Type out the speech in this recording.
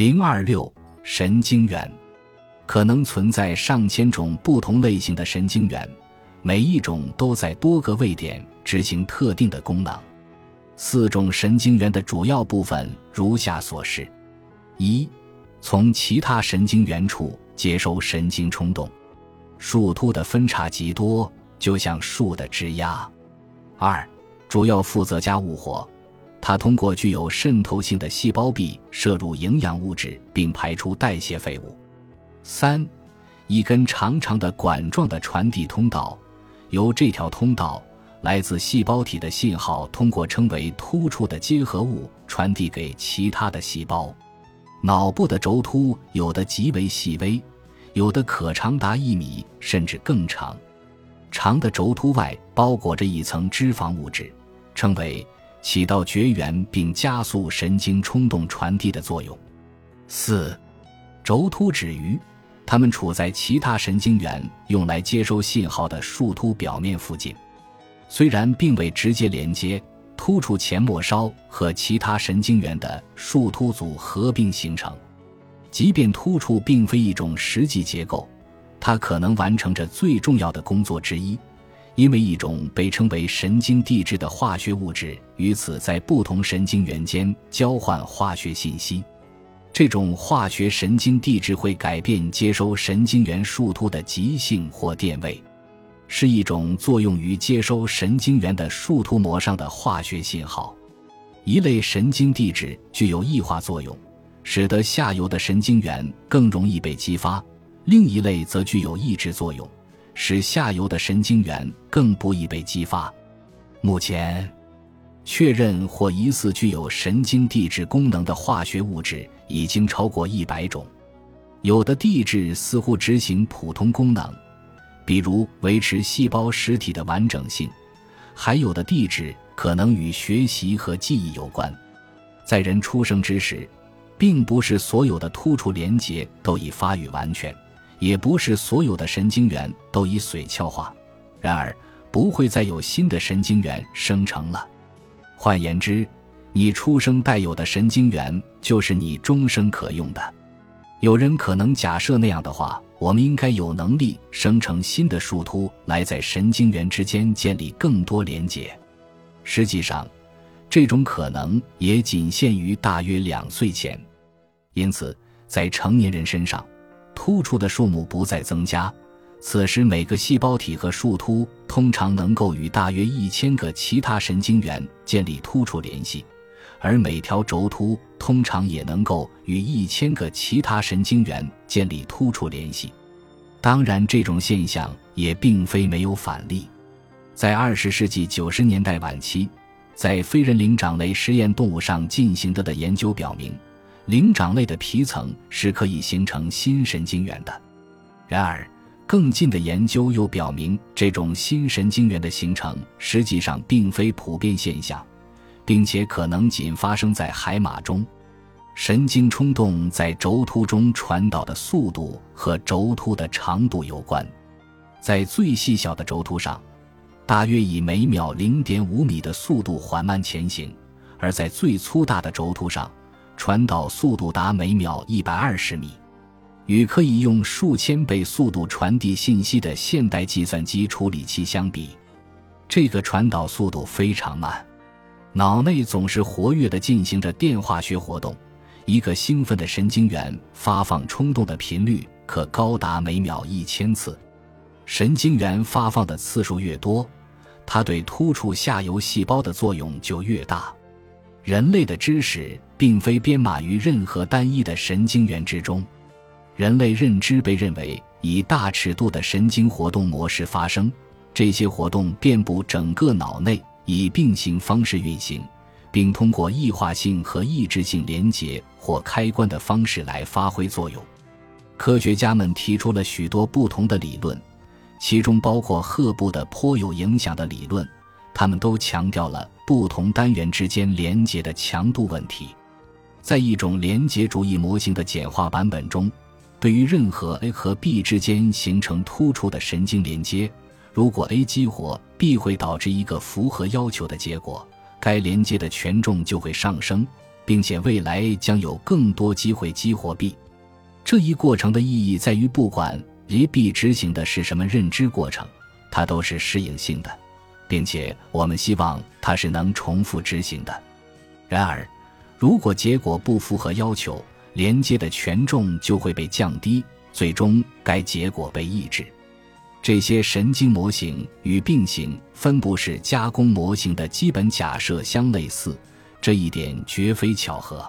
零二六神经元，可能存在上千种不同类型的神经元，每一种都在多个位点执行特定的功能。四种神经元的主要部分如下所示：一、从其他神经元处接收神经冲动，树突的分叉极多，就像树的枝丫。二、主要负责家务活。它通过具有渗透性的细胞壁摄入营养物质，并排出代谢废物。三，一根长长的管状的传递通道，由这条通道来自细胞体的信号通过称为突触的结合物传递给其他的细胞。脑部的轴突有的极为细微，有的可长达一米甚至更长。长的轴突外包裹着一层脂肪物质，称为。起到绝缘并加速神经冲动传递的作用。四，轴突指鱼，它们处在其他神经元用来接收信号的树突表面附近，虽然并未直接连接，突触前末梢和其他神经元的树突组合并形成。即便突触并非一种实际结构，它可能完成着最重要的工作之一。因为一种被称为神经递质的化学物质与此在不同神经元间交换化学信息，这种化学神经递质会改变接收神经元树突的极性或电位，是一种作用于接收神经元的树突膜上的化学信号。一类神经递质具有异化作用，使得下游的神经元更容易被激发；另一类则具有抑制作用。使下游的神经元更不易被激发。目前，确认或疑似具有神经递质功能的化学物质已经超过一百种。有的递质似乎执行普通功能，比如维持细胞实体的完整性；还有的递质可能与学习和记忆有关。在人出生之时，并不是所有的突触连接都已发育完全。也不是所有的神经元都已髓鞘化，然而不会再有新的神经元生成了。换言之，你出生带有的神经元就是你终生可用的。有人可能假设那样的话，我们应该有能力生成新的树突来在神经元之间建立更多连接。实际上，这种可能也仅限于大约两岁前。因此，在成年人身上。突触的数目不再增加，此时每个细胞体和树突通常能够与大约一千个其他神经元建立突触联系，而每条轴突通常也能够与一千个其他神经元建立突触联系。当然，这种现象也并非没有反例。在二十世纪九十年代晚期，在非人灵长类实验动物上进行的的研究表明。灵长类的皮层是可以形成新神经元的，然而更近的研究又表明，这种新神经元的形成实际上并非普遍现象，并且可能仅发生在海马中。神经冲动在轴突中传导的速度和轴突的长度有关，在最细小的轴突上，大约以每秒零点五米的速度缓慢前行；而在最粗大的轴突上，传导速度达每秒一百二十米，与可以用数千倍速度传递信息的现代计算机处理器相比，这个传导速度非常慢。脑内总是活跃地进行着电化学活动，一个兴奋的神经元发放冲动的频率可高达每秒一千次。神经元发放的次数越多，它对突触下游细胞的作用就越大。人类的知识并非编码于任何单一的神经元之中，人类认知被认为以大尺度的神经活动模式发生，这些活动遍布整个脑内，以并行方式运行，并通过异化性和抑制性连接或开关的方式来发挥作用。科学家们提出了许多不同的理论，其中包括赫布的颇有影响的理论。他们都强调了不同单元之间连接的强度问题。在一种连接主义模型的简化版本中，对于任何 A 和 B 之间形成突出的神经连接，如果 A 激活 B 会导致一个符合要求的结果，该连接的权重就会上升；并且未来将有更多机会激活 B。这一过程的意义在于，不管 A、B 执行的是什么认知过程，它都是适应性的，并且我们希望它是能重复执行的。然而，如果结果不符合要求，连接的权重就会被降低，最终该结果被抑制。这些神经模型与并行分布式加工模型的基本假设相类似，这一点绝非巧合。